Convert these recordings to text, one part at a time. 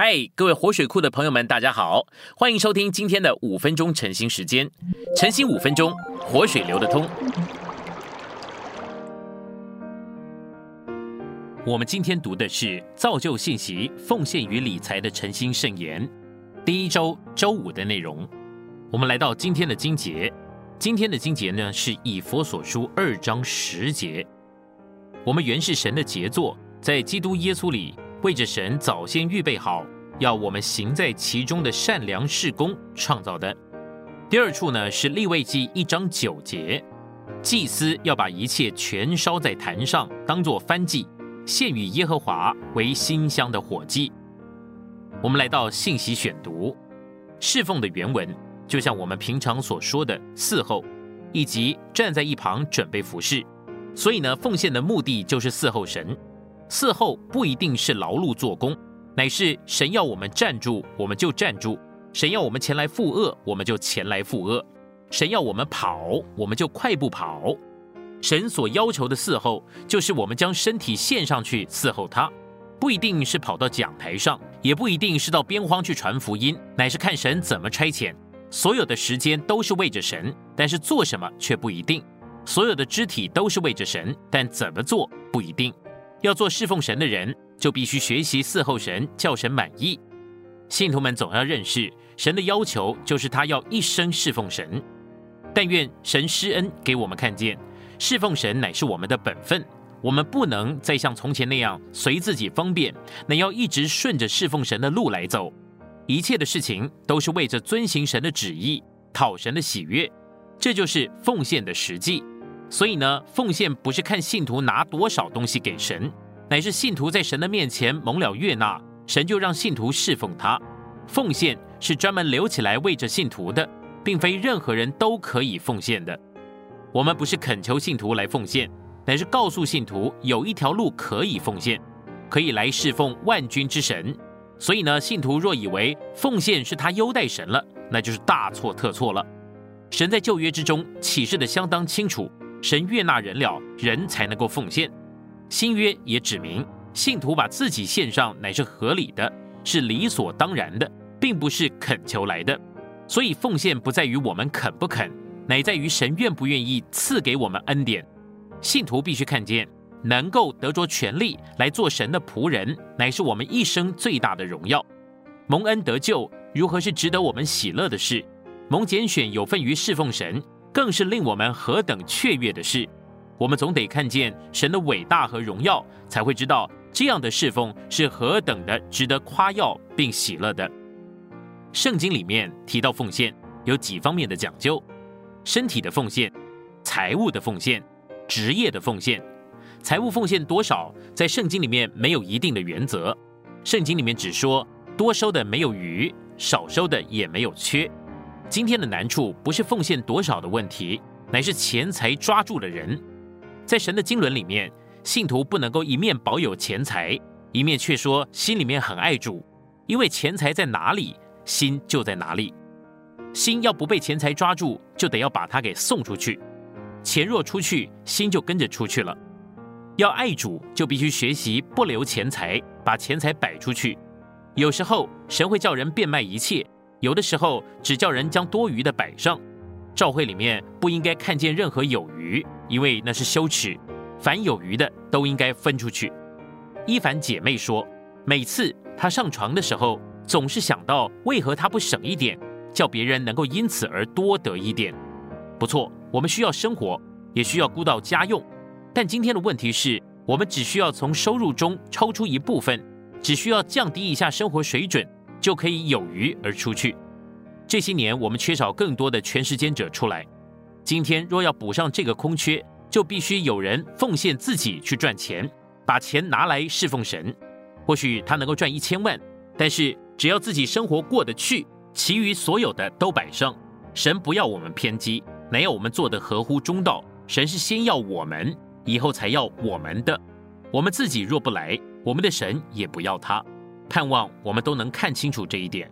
嗨，各位活水库的朋友们，大家好，欢迎收听今天的五分钟晨兴时间。晨兴五分钟，活水流得通。我们今天读的是造就信息、奉献与理财的晨兴圣言，第一周周五的内容。我们来到今天的经节，今天的经节呢是以佛所书二章十节。我们原是神的杰作，在基督耶稣里。为着神早先预备好，要我们行在其中的善良事工创造的。第二处呢是立位记一章九节，祭司要把一切全烧在坛上，当作燔祭，献与耶和华为馨香的火祭。我们来到信息选读，侍奉的原文就像我们平常所说的伺候，以及站在一旁准备服侍。所以呢，奉献的目的就是伺候神。伺候不一定是劳碌做工，乃是神要我们站住，我们就站住；神要我们前来负恶，我们就前来负恶；神要我们跑，我们就快步跑。神所要求的伺候，就是我们将身体献上去伺候他，不一定是跑到讲台上，也不一定是到边荒去传福音，乃是看神怎么差遣。所有的时间都是为着神，但是做什么却不一定；所有的肢体都是为着神，但怎么做不一定。要做侍奉神的人，就必须学习伺候神，叫神满意。信徒们总要认识，神的要求就是他要一生侍奉神。但愿神施恩给我们看见，侍奉神乃是我们的本分。我们不能再像从前那样随自己方便，乃要一直顺着侍奉神的路来走。一切的事情都是为着遵行神的旨意，讨神的喜悦。这就是奉献的实际。所以呢，奉献不是看信徒拿多少东西给神，乃是信徒在神的面前蒙了悦纳，神就让信徒侍奉他。奉献是专门留起来为着信徒的，并非任何人都可以奉献的。我们不是恳求信徒来奉献，乃是告诉信徒有一条路可以奉献，可以来侍奉万军之神。所以呢，信徒若以为奉献是他优待神了，那就是大错特错了。神在旧约之中启示的相当清楚。神悦纳人了，人才能够奉献。新约也指明，信徒把自己献上乃是合理的，是理所当然的，并不是恳求来的。所以奉献不在于我们肯不肯，乃在于神愿不愿意赐给我们恩典。信徒必须看见，能够得着权利来做神的仆人，乃是我们一生最大的荣耀。蒙恩得救，如何是值得我们喜乐的事？蒙拣选有份于侍奉神。更是令我们何等雀跃的事！我们总得看见神的伟大和荣耀，才会知道这样的侍奉是何等的值得夸耀并喜乐的。圣经里面提到奉献有几方面的讲究：身体的奉献、财务的奉献、职业的奉献。财务奉献多少，在圣经里面没有一定的原则。圣经里面只说多收的没有余，少收的也没有缺。今天的难处不是奉献多少的问题，乃是钱财抓住了人。在神的经纶里面，信徒不能够一面保有钱财，一面却说心里面很爱主，因为钱财在哪里，心就在哪里。心要不被钱财抓住，就得要把它给送出去。钱若出去，心就跟着出去了。要爱主，就必须学习不留钱财，把钱财摆出去。有时候神会叫人变卖一切。有的时候只叫人将多余的摆上，照会里面不应该看见任何有余，因为那是羞耻。凡有余的都应该分出去。伊凡姐妹说，每次她上床的时候，总是想到为何她不省一点，叫别人能够因此而多得一点。不错，我们需要生活，也需要顾到家用，但今天的问题是我们只需要从收入中抽出一部分，只需要降低一下生活水准。就可以有余而出去。这些年我们缺少更多的全时间者出来。今天若要补上这个空缺，就必须有人奉献自己去赚钱，把钱拿来侍奉神。或许他能够赚一千万，但是只要自己生活过得去，其余所有的都摆上。神不要我们偏激，乃要我们做的合乎中道。神是先要我们，以后才要我们的。我们自己若不来，我们的神也不要他。盼望我们都能看清楚这一点。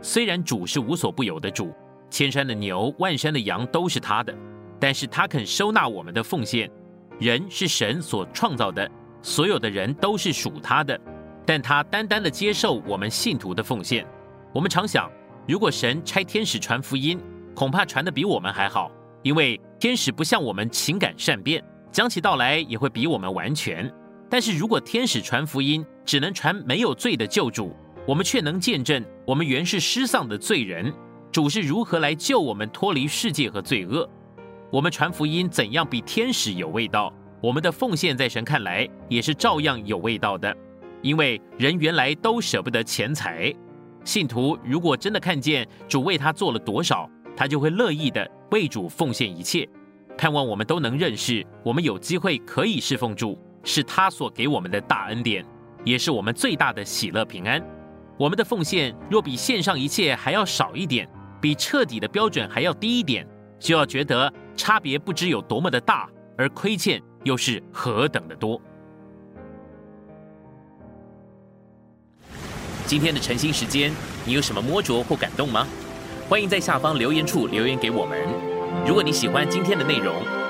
虽然主是无所不有的主，千山的牛、万山的羊都是他的，但是他肯收纳我们的奉献。人是神所创造的，所有的人都是属他的。但他单单的接受我们信徒的奉献。我们常想，如果神差天使传福音，恐怕传的比我们还好，因为天使不像我们情感善变，讲起道来也会比我们完全。但是如果天使传福音只能传没有罪的救主，我们却能见证我们原是失丧的罪人，主是如何来救我们脱离世界和罪恶。我们传福音怎样比天使有味道，我们的奉献在神看来也是照样有味道的。因为人原来都舍不得钱财，信徒如果真的看见主为他做了多少，他就会乐意的为主奉献一切。盼望我们都能认识，我们有机会可以侍奉主，是他所给我们的大恩典，也是我们最大的喜乐平安。我们的奉献若比线上一切还要少一点，比彻底的标准还要低一点，就要觉得差别不知有多么的大，而亏欠又是何等的多。今天的晨兴时间，你有什么摸着或感动吗？欢迎在下方留言处留言给我们。如果你喜欢今天的内容，